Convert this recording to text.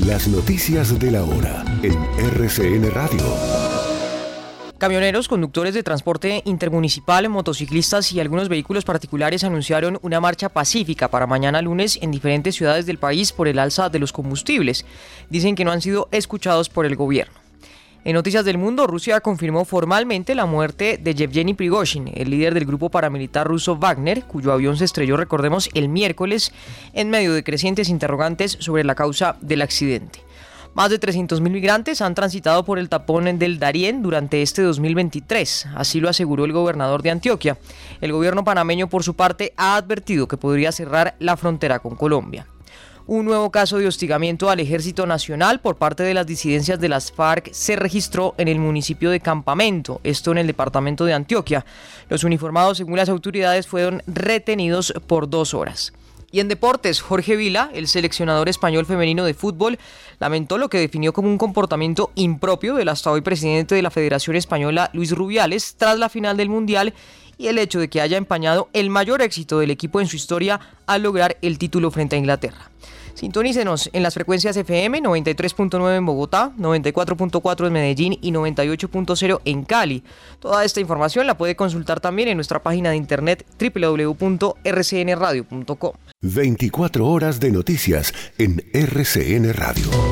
Las noticias de la hora en RCN Radio. Camioneros, conductores de transporte intermunicipal, motociclistas y algunos vehículos particulares anunciaron una marcha pacífica para mañana lunes en diferentes ciudades del país por el alza de los combustibles. Dicen que no han sido escuchados por el gobierno. En Noticias del Mundo, Rusia confirmó formalmente la muerte de Yevgeny Prigozhin, el líder del grupo paramilitar ruso Wagner, cuyo avión se estrelló, recordemos, el miércoles en medio de crecientes interrogantes sobre la causa del accidente. Más de 300.000 migrantes han transitado por el tapón del Darién durante este 2023, así lo aseguró el gobernador de Antioquia. El gobierno panameño, por su parte, ha advertido que podría cerrar la frontera con Colombia. Un nuevo caso de hostigamiento al Ejército Nacional por parte de las disidencias de las FARC se registró en el municipio de Campamento, esto en el departamento de Antioquia. Los uniformados, según las autoridades, fueron retenidos por dos horas. Y en deportes, Jorge Vila, el seleccionador español femenino de fútbol, lamentó lo que definió como un comportamiento impropio del hasta hoy presidente de la Federación Española, Luis Rubiales, tras la final del Mundial y el hecho de que haya empañado el mayor éxito del equipo en su historia al lograr el título frente a Inglaterra. Sintonícenos en las frecuencias FM 93.9 en Bogotá, 94.4 en Medellín y 98.0 en Cali. Toda esta información la puede consultar también en nuestra página de internet www.rcnradio.com. 24 horas de noticias en RCN Radio.